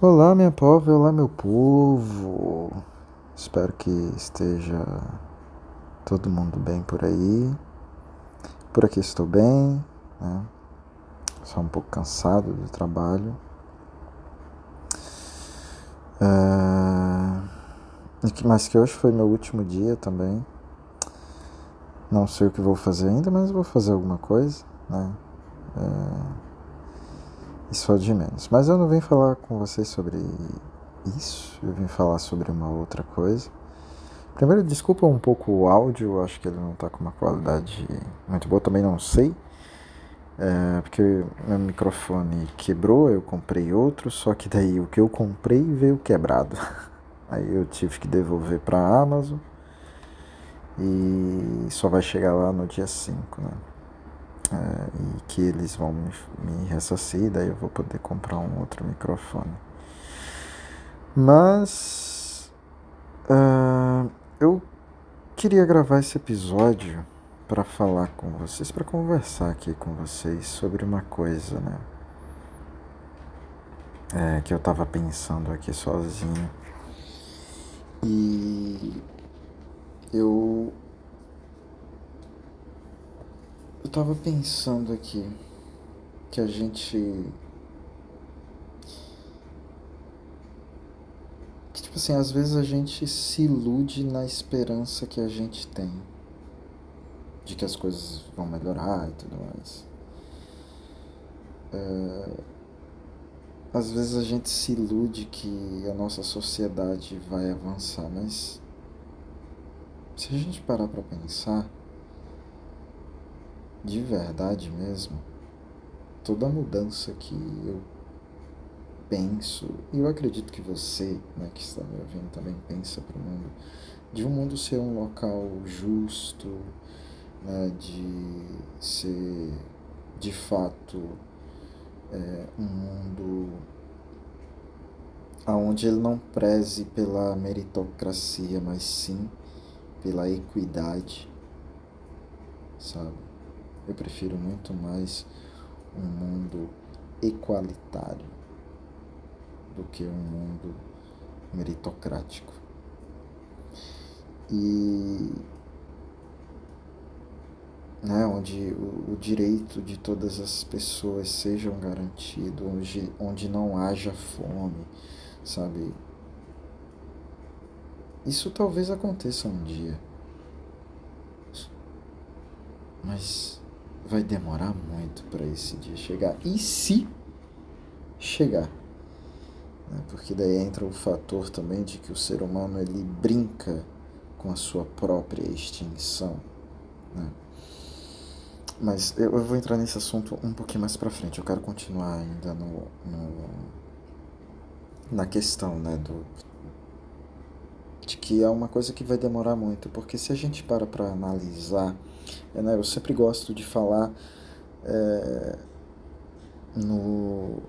Olá, minha povo, olá, meu povo. Espero que esteja todo mundo bem por aí. Por aqui estou bem, né? Só um pouco cansado do trabalho. É... Mas que hoje foi meu último dia também. Não sei o que vou fazer ainda, mas vou fazer alguma coisa, né? É... Isso é de menos. Mas eu não vim falar com vocês sobre isso, eu vim falar sobre uma outra coisa. Primeiro, desculpa um pouco o áudio, acho que ele não está com uma qualidade muito boa, também não sei. É, porque meu microfone quebrou, eu comprei outro, só que daí o que eu comprei veio quebrado. Aí eu tive que devolver para a Amazon e só vai chegar lá no dia 5, né? É, e que eles vão me, me ressarcir, daí eu vou poder comprar um outro microfone. Mas uh, eu queria gravar esse episódio para falar com vocês, para conversar aqui com vocês sobre uma coisa, né? É, que eu tava pensando aqui sozinho. E eu Eu tava pensando aqui que a gente. Que, tipo assim, às vezes a gente se ilude na esperança que a gente tem de que as coisas vão melhorar e tudo mais. É... Às vezes a gente se ilude que a nossa sociedade vai avançar, mas se a gente parar para pensar, de verdade mesmo, toda mudança que eu penso, e eu acredito que você, né, que está me ouvindo, também pensa para o mundo, de um mundo ser um local justo, né, de ser de fato é, um mundo onde ele não preze pela meritocracia, mas sim pela equidade, sabe? Eu prefiro muito mais um mundo equalitário do que um mundo meritocrático. E né, onde o, o, direito de todas as pessoas sejam garantido, onde, onde não haja fome, sabe? Isso talvez aconteça um dia. Mas vai demorar muito para esse dia chegar. E se chegar? Né? Porque daí entra o fator também de que o ser humano ele brinca com a sua própria extinção. Né? Mas eu, vou entrar nesse assunto um pouquinho mais para frente. Eu quero continuar ainda no, no na questão né, do, de que é uma coisa que vai demorar muito, porque se a gente para para analisar né, eu sempre gosto de falar é, no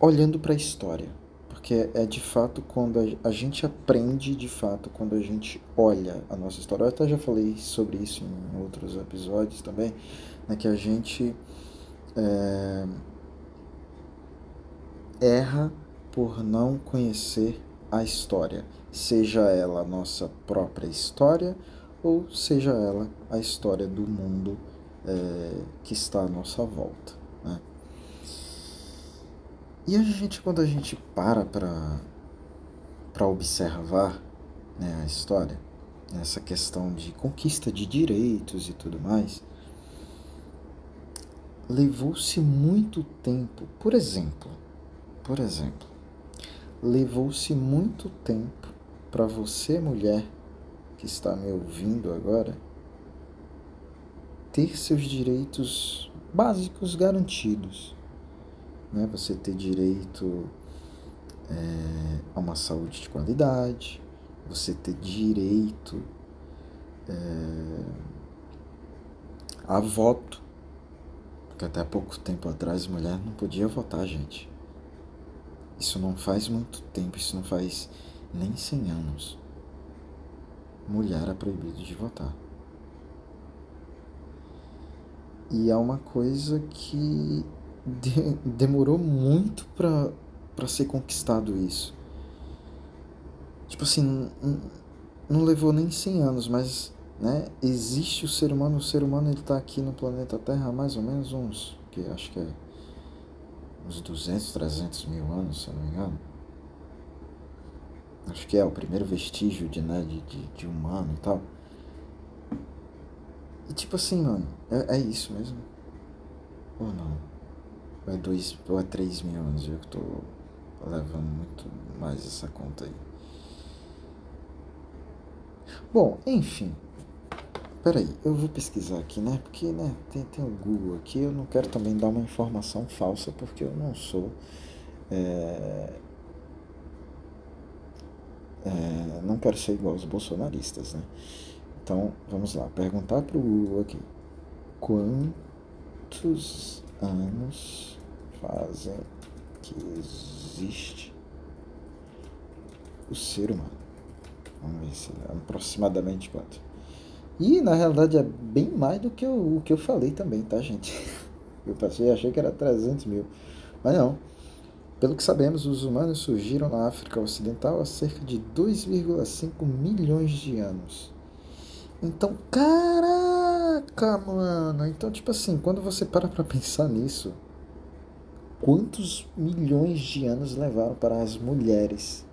olhando para a história, porque é de fato quando a, a, gente aprende de fato quando a gente olha a nossa história. Eu até já falei sobre isso em outros episódios também, né, que a gente é, erra por não conhecer a história, seja ela a nossa própria história ou seja ela a história do mundo é, que está à nossa volta. Né? E a gente, quando a gente para para observar né, a história, essa questão de conquista de direitos e tudo mais, levou-se muito tempo, por exemplo, por exemplo, levou-se muito tempo para você, mulher, que está me ouvindo agora ter seus direitos básicos garantidos. Né? Você ter direito é, a uma saúde de qualidade, você ter direito é, a voto, porque até pouco tempo atrás mulher não podia votar, gente. Isso não faz muito tempo, isso não faz nem 100 anos mulher é proibido de votar. E é uma coisa que de, demorou muito para para ser conquistado isso. Tipo assim, não levou nem 100 anos, mas né, existe o ser humano, o ser humano ele tá aqui no planeta Terra há mais ou menos uns, que acho que é uns 200, 300 mil anos, se eu não me engano. Acho que é o primeiro vestígio de, né, de, de, de humano e tal. E tipo assim, mano, é, é isso mesmo? Ou não? Ou é dois, ou é três mil anos? Eu que tô levando muito mais essa conta aí. Bom, enfim. Peraí, eu vou pesquisar aqui, né? Porque né, tem, tem o Google aqui. Eu não quero também dar uma informação falsa, porque eu não sou. É, é, não quero ser igual aos bolsonaristas, né? Então, vamos lá, perguntar para o Google aqui. Quantos anos fazem que existe o ser humano? Vamos ver se é aproximadamente quanto. E na realidade é bem mais do que o que eu falei também, tá, gente? Eu passei, achei que era 300 mil. Mas não. Pelo que sabemos, os humanos surgiram na África Ocidental há cerca de 2,5 milhões de anos. Então, caraca, mano. Então, tipo assim, quando você para pra pensar nisso, quantos milhões de anos levaram para as mulheres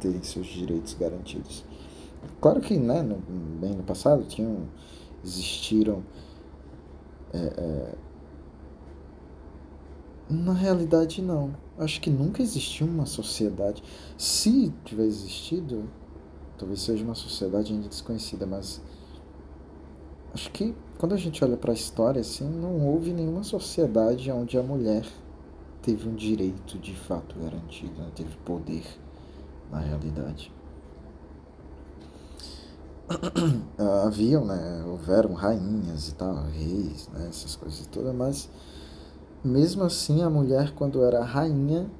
terem seus direitos garantidos? Claro que, né, no, bem no passado, tinham, existiram. É, é, na realidade, não. Acho que nunca existiu uma sociedade. Se tiver existido, talvez seja uma sociedade ainda desconhecida, mas acho que quando a gente olha para a história assim, não houve nenhuma sociedade onde a mulher teve um direito de fato garantido, né? teve poder na realidade. Haviam, né, houveram rainhas e tal, reis, né, essas coisas todas, mas mesmo assim a mulher quando era rainha,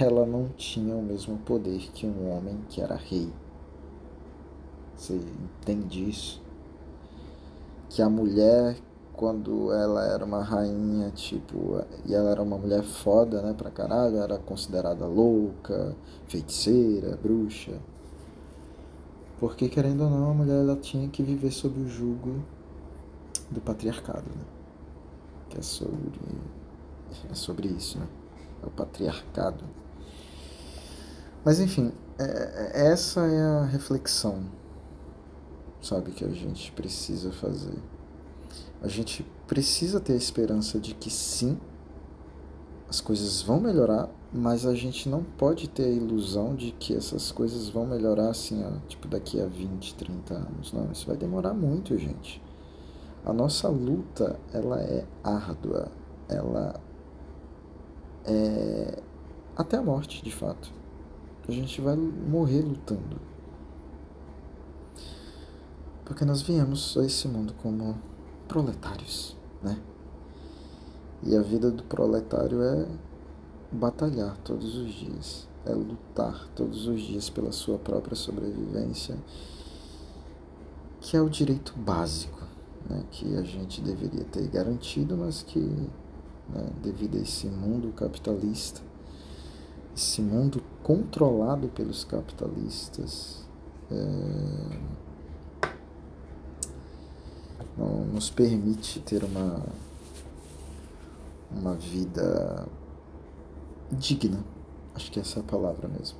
ela não tinha o mesmo poder que um homem que era rei. Você entende isso? Que a mulher, quando ela era uma rainha, tipo, e ela era uma mulher foda, né, pra caralho, era considerada louca, feiticeira, bruxa. Porque, querendo ou não, a mulher ela tinha que viver sob o jugo do patriarcado, né? Que é sobre, é sobre isso, né? É o patriarcado. Mas, enfim, é, é essa é a reflexão sabe, que a gente precisa fazer. A gente precisa ter a esperança de que sim, as coisas vão melhorar, mas a gente não pode ter a ilusão de que essas coisas vão melhorar assim, ó, tipo daqui a 20, 30 anos. Não, isso vai demorar muito, gente. A nossa luta, ela é árdua, ela é até a morte, de fato. A gente vai morrer lutando. Porque nós viemos a esse mundo como proletários, né? E a vida do proletário é batalhar todos os dias, é lutar todos os dias pela sua própria sobrevivência, que é o direito básico, né? Que a gente deveria ter garantido, mas que, né, devido a esse mundo capitalista, esse mundo controlado pelos capitalistas, é não nos permite ter uma, uma vida digna. Acho que essa é a palavra mesmo.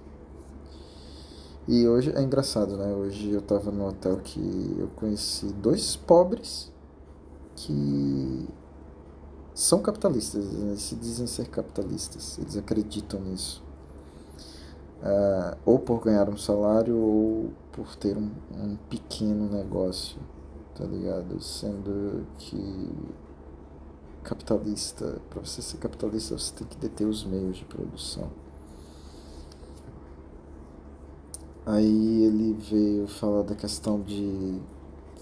E hoje é engraçado, né? Hoje eu tava no hotel que eu conheci dois pobres que são capitalistas, eles se dizem ser capitalistas, eles acreditam nisso. Uh, ou por ganhar um salário ou por ter um, um pequeno negócio tá ligado? Sendo que capitalista, para você ser capitalista, você tem que deter os meios de produção. Aí ele veio falar da questão de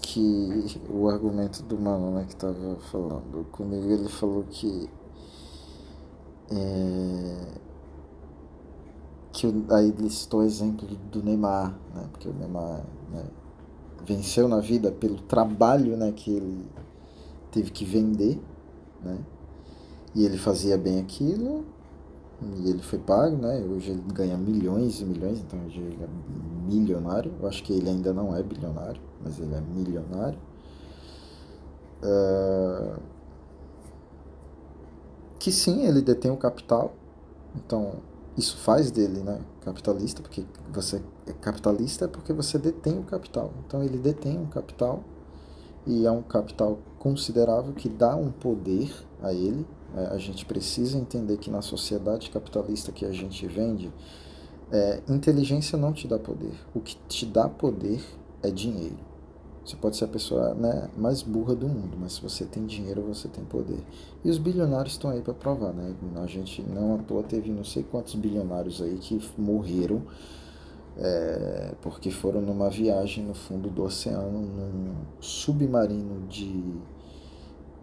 que o argumento do mano, né, que tava falando comigo, ele falou que é, que aí ele citou o exemplo do Neymar, né, porque o Neymar, né, venceu na vida pelo trabalho né, que ele teve que vender, né? E ele fazia bem aquilo, e ele foi pago, né? Hoje ele ganha milhões e milhões, então hoje ele é milionário. Eu acho que ele ainda não é bilionário, mas ele é milionário. Uh, que sim, ele detém o capital, então isso faz dele, né, capitalista, porque você é capitalista é porque você detém o capital. Então ele detém um capital e é um capital considerável que dá um poder a ele. É, a gente precisa entender que na sociedade capitalista que a gente vende, é, inteligência não te dá poder. O que te dá poder é dinheiro. Você pode ser a pessoa né, mais burra do mundo, mas se você tem dinheiro, você tem poder. E os bilionários estão aí para provar, né? A gente não à toa teve não sei quantos bilionários aí que morreram é, porque foram numa viagem no fundo do oceano, num submarino de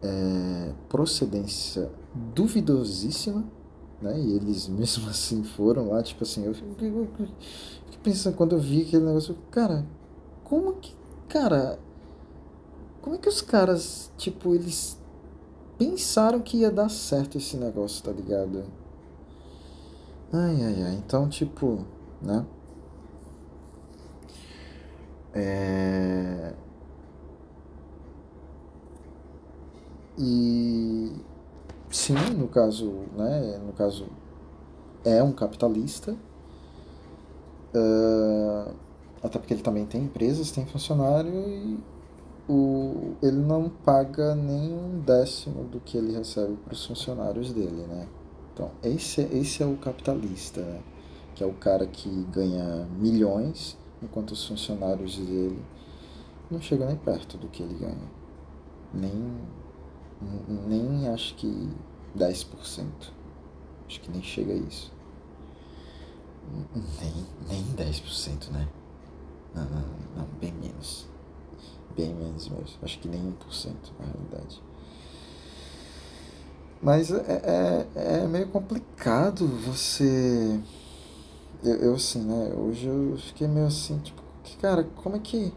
é, procedência duvidosíssima, né? E eles mesmo assim foram lá, tipo assim, eu fiquei pensando quando eu vi aquele negócio, cara, como que Cara, como é que os caras, tipo, eles pensaram que ia dar certo esse negócio, tá ligado? Ai, ai, ai. Então, tipo, né? É... E sim, no caso, né? No caso, é um capitalista. Uh até porque ele também tem empresas, tem funcionário e o, ele não paga nem um décimo do que ele recebe para os funcionários dele, né? Então, esse, esse é o capitalista, né? que é o cara que ganha milhões, enquanto os funcionários dele não chegam nem perto do que ele ganha. Nem, nem acho que 10%. Acho que nem chega a isso. Nem, nem 10%, né? Não, não, não, bem menos. Bem menos mesmo. Acho que nem 1% na realidade. Mas é, é, é meio complicado você. Eu, eu assim, né? Hoje eu fiquei meio assim, tipo, cara, como é que.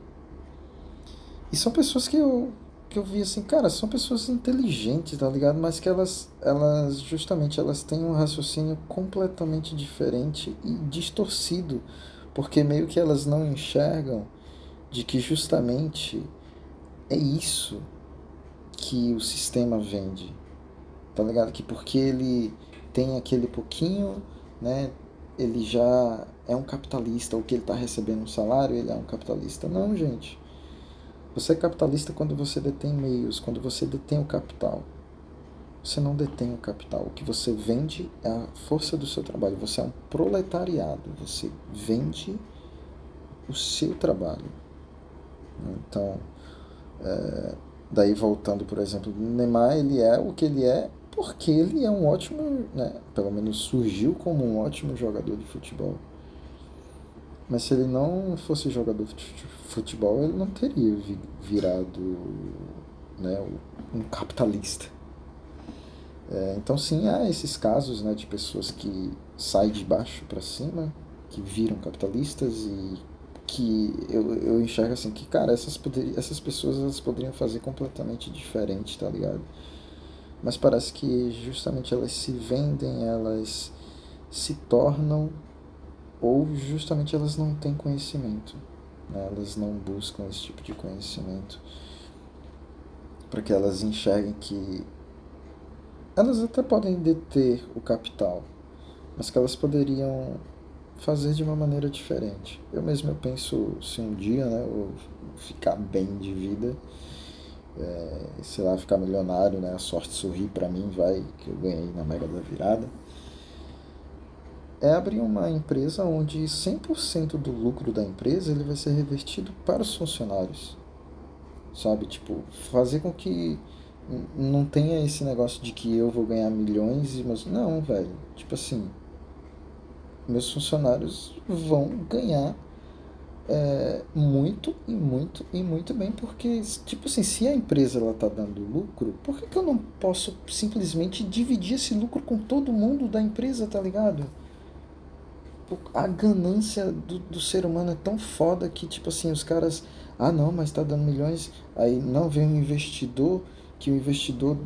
E são pessoas que eu, que eu vi assim, cara, são pessoas inteligentes, tá ligado? Mas que elas, elas justamente, elas têm um raciocínio completamente diferente e distorcido porque meio que elas não enxergam de que justamente é isso que o sistema vende. Tá ligado? Que porque ele tem aquele pouquinho, né? Ele já é um capitalista, ou que ele está recebendo um salário, ele é um capitalista. Não, gente. Você é capitalista quando você detém meios, quando você detém o capital. Você não detém o capital. O que você vende é a força do seu trabalho. Você é um proletariado. Você vende o seu trabalho. Então, é, daí voltando, por exemplo, Neymar, ele é o que ele é porque ele é um ótimo, né, pelo menos surgiu como um ótimo jogador de futebol. Mas se ele não fosse jogador de futebol, ele não teria virado né, um capitalista. É, então, sim, há esses casos né, de pessoas que saem de baixo para cima, que viram capitalistas e que eu, eu enxergo assim que, cara, essas, essas pessoas elas poderiam fazer completamente diferente, tá ligado? Mas parece que justamente elas se vendem, elas se tornam, ou justamente elas não têm conhecimento, né? elas não buscam esse tipo de conhecimento para que elas enxerguem que elas até podem deter o capital, mas que elas poderiam fazer de uma maneira diferente. Eu mesmo eu penso se um dia né, eu ficar bem de vida, é, sei lá, ficar milionário, né, a sorte sorrir para mim, vai, que eu ganhei na Mega da Virada, é abrir uma empresa onde 100% do lucro da empresa ele vai ser revertido para os funcionários. Sabe? Tipo, fazer com que não tenha esse negócio de que eu vou ganhar milhões e meus. Não, velho. Tipo assim. Meus funcionários vão ganhar é, muito e muito e muito bem, porque, tipo assim, se a empresa ela tá dando lucro, por que, que eu não posso simplesmente dividir esse lucro com todo mundo da empresa, tá ligado? A ganância do, do ser humano é tão foda que, tipo assim, os caras. Ah, não, mas tá dando milhões. Aí não vem um investidor que o investidor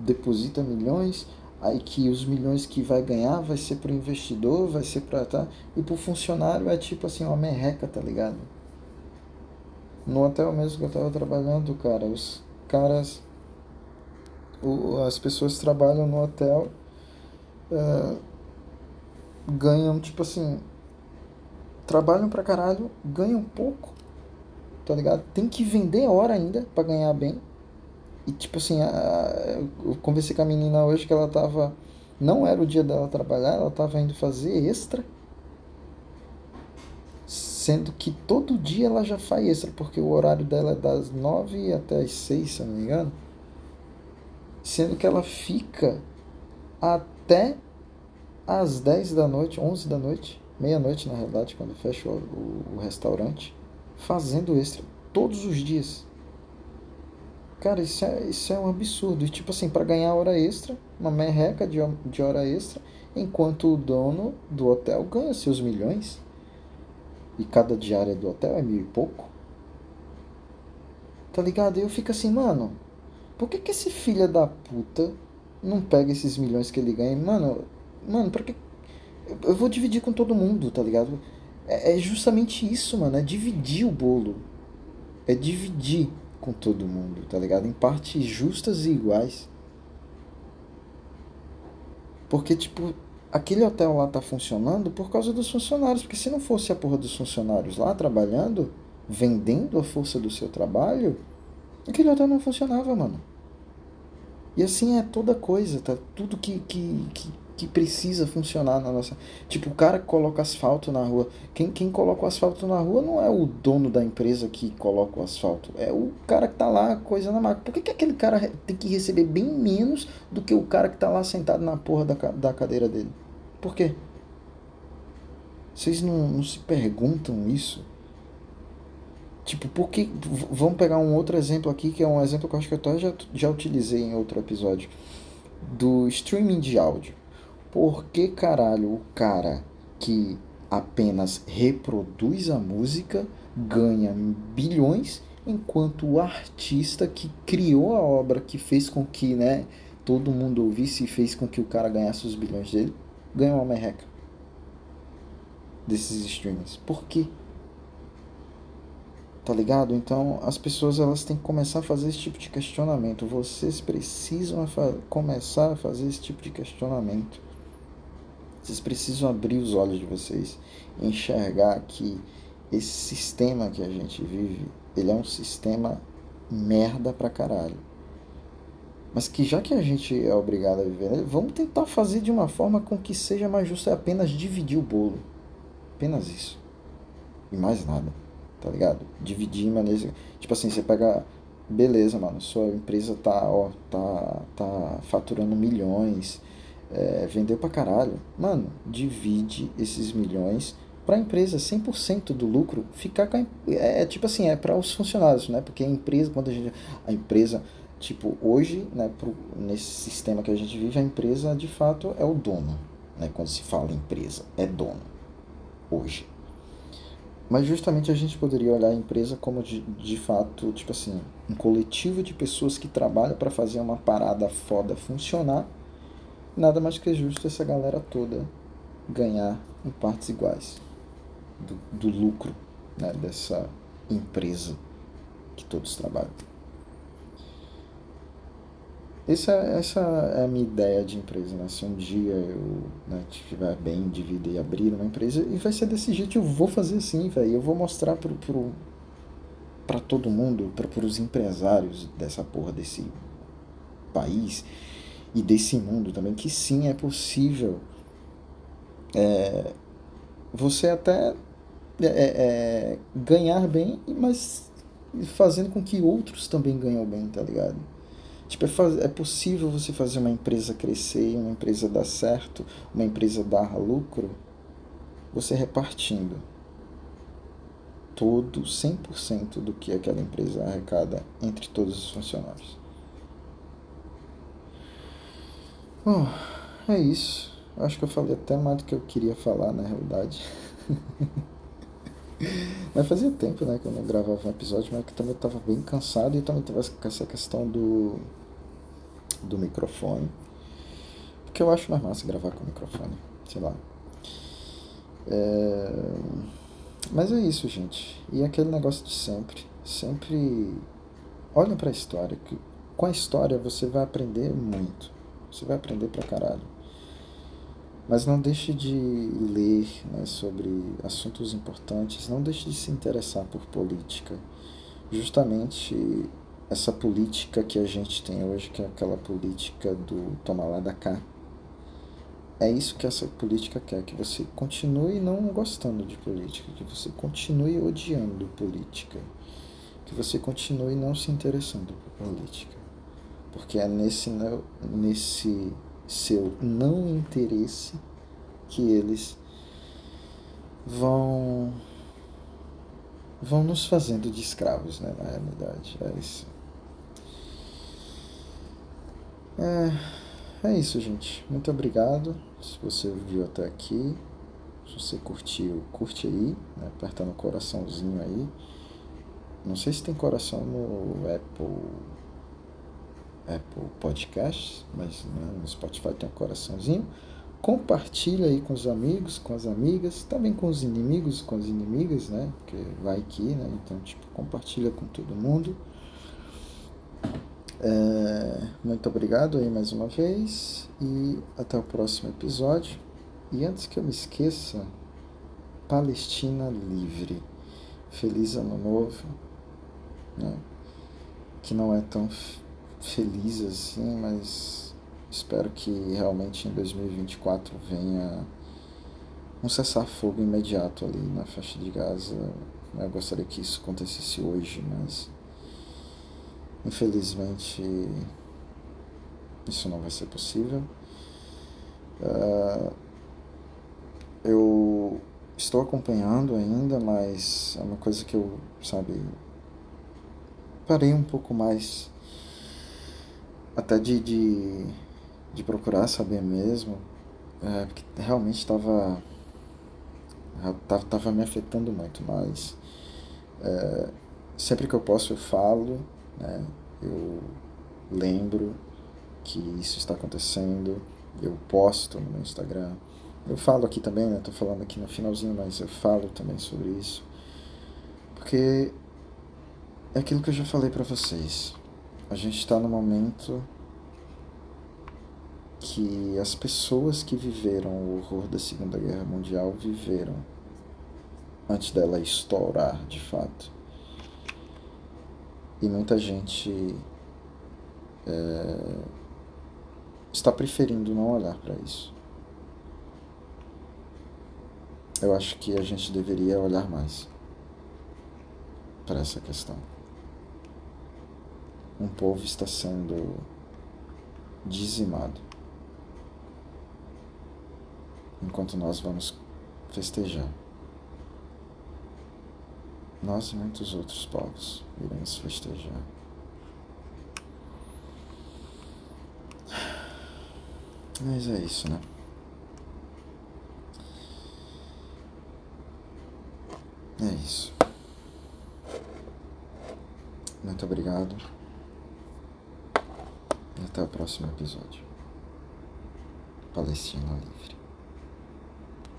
deposita milhões, aí que os milhões que vai ganhar vai ser para o investidor, vai ser para tá, e para o funcionário é tipo assim uma merreca, tá ligado? No hotel mesmo que eu tava trabalhando, cara, os caras, o, as pessoas trabalham no hotel uh, ganham tipo assim, trabalham pra caralho, ganham pouco, tá ligado? Tem que vender hora ainda para ganhar bem e tipo assim, a, eu conversei com a menina hoje que ela tava. Não era o dia dela trabalhar, ela tava indo fazer extra. Sendo que todo dia ela já faz extra, porque o horário dela é das nove até as seis, se eu não me engano. Sendo que ela fica até às dez da noite, onze da noite, meia-noite na realidade, quando fecha o, o, o restaurante, fazendo extra todos os dias. Cara, isso é, isso é um absurdo. E, tipo assim, para ganhar hora extra, uma merreca de, de hora extra, enquanto o dono do hotel ganha seus milhões. E cada diária do hotel é mil e pouco. Tá ligado? E eu fico assim, mano, por que, que esse filho da puta não pega esses milhões que ele ganha? Mano, mano, pra que. Eu vou dividir com todo mundo, tá ligado? É, é justamente isso, mano. É dividir o bolo. É dividir com todo mundo, tá ligado? Em partes justas e iguais. Porque, tipo, aquele hotel lá tá funcionando por causa dos funcionários. Porque se não fosse a porra dos funcionários lá trabalhando, vendendo a força do seu trabalho, aquele hotel não funcionava, mano. E assim é toda coisa, tá? Tudo que, que, que, que precisa funcionar na nossa. Tipo, o cara que coloca asfalto na rua. Quem, quem coloca o asfalto na rua não é o dono da empresa que coloca o asfalto. É o cara que tá lá, coisa na máquina. Por que, que aquele cara tem que receber bem menos do que o cara que tá lá sentado na porra da, da cadeira dele? Por quê? Vocês não, não se perguntam isso? Tipo, por que. Vamos pegar um outro exemplo aqui, que é um exemplo que eu acho que eu já, já utilizei em outro episódio. Do streaming de áudio. Por que caralho o cara que apenas reproduz a música ganha bilhões, enquanto o artista que criou a obra, que fez com que né, todo mundo ouvisse e fez com que o cara ganhasse os bilhões dele, ganha uma merreca desses streamings? Por quê? Tá ligado? Então as pessoas elas têm que começar a fazer esse tipo de questionamento. Vocês precisam começar a fazer esse tipo de questionamento. Vocês precisam abrir os olhos de vocês enxergar que esse sistema que a gente vive, ele é um sistema merda pra caralho. Mas que já que a gente é obrigado a viver, vamos tentar fazer de uma forma com que seja mais justo, é apenas dividir o bolo. Apenas isso. E mais nada. Tá ligado? Dividir maneira. Tipo assim, você pega. Beleza, mano, sua empresa tá, ó, tá, tá faturando milhões é, vendeu pra caralho. Mano, divide esses milhões para a empresa, 100% do lucro ficar com a, é, é tipo assim, é para os funcionários, né? Porque a empresa, quando a gente a empresa, tipo, hoje, né, pro, nesse sistema que a gente vive, a empresa de fato é o dono, né? Quando se fala empresa, é dono hoje. Mas justamente a gente poderia olhar a empresa como de, de fato, tipo assim, um coletivo de pessoas que trabalham para fazer uma parada foda funcionar nada mais que justo essa galera toda ganhar em partes iguais do, do lucro né, dessa empresa que todos trabalham. Essa, essa é a minha ideia de empresa, né? Se um dia eu né, bem de vida e abrir uma empresa, e vai ser desse jeito, eu vou fazer assim, velho. Eu vou mostrar pro, pro, todo mundo, para os empresários dessa porra desse país, e desse mundo também, que sim é possível é, você até é, é, é ganhar bem, mas fazendo com que outros também ganhem bem, tá ligado? Tipo, é, é possível você fazer uma empresa crescer, uma empresa dar certo, uma empresa dar lucro, você repartindo todo 100% do que aquela empresa arrecada entre todos os funcionários. Bom, é isso. Acho que eu falei até mais do que eu queria falar, na realidade. mas fazia tempo, né, que eu não gravava um episódio, mas que também eu tava bem cansado e também tava com essa questão do, do microfone. porque eu acho mais massa gravar com o microfone, sei lá. É... Mas é isso, gente. E aquele negócio de sempre. Sempre olhem para a história. Que com a história você vai aprender muito. Você vai aprender pra caralho. Mas não deixe de ler né, sobre assuntos importantes, não deixe de se interessar por política. Justamente essa política que a gente tem hoje, que é aquela política do tomar lá da cá. É isso que essa política quer, que você continue não gostando de política, que você continue odiando política, que você continue não se interessando por política. Porque é nesse, nesse seu não interesse que eles vão vão nos fazendo de escravos, né, na realidade. É isso. É, é isso, gente. Muito obrigado. Se você viu até aqui, se você curtiu, curte aí, né, aperta no coraçãozinho aí. Não sei se tem coração no Apple Apple Podcasts, mas né, no Spotify tem um coraçãozinho. Compartilha aí com os amigos, com as amigas, também com os inimigos, com as inimigas, né? Porque vai aqui, né? Então, tipo, compartilha com todo mundo. É, muito obrigado aí mais uma vez e até o próximo episódio. E antes que eu me esqueça, Palestina livre. Feliz ano novo, né? Que não é tão feliz assim, mas espero que realmente em 2024 venha um cessar-fogo imediato ali na faixa de Gaza. Eu gostaria que isso acontecesse hoje, mas infelizmente isso não vai ser possível. Uh, eu estou acompanhando ainda, mas é uma coisa que eu, sabe, parei um pouco mais até de, de, de procurar saber mesmo, é, porque realmente estava tava, tava me afetando muito, mas é, sempre que eu posso eu falo, né, eu lembro que isso está acontecendo, eu posto no meu Instagram, eu falo aqui também, né, tô falando aqui no finalzinho, mas eu falo também sobre isso, porque é aquilo que eu já falei para vocês, a gente está no momento que as pessoas que viveram o horror da Segunda Guerra Mundial viveram antes dela estourar de fato. E muita gente é, está preferindo não olhar para isso. Eu acho que a gente deveria olhar mais para essa questão um povo está sendo dizimado, enquanto nós vamos festejar. Nós e muitos outros povos iremos festejar. Mas é isso, né? É isso. Muito obrigado. Até o próximo episódio. Palestina Livre.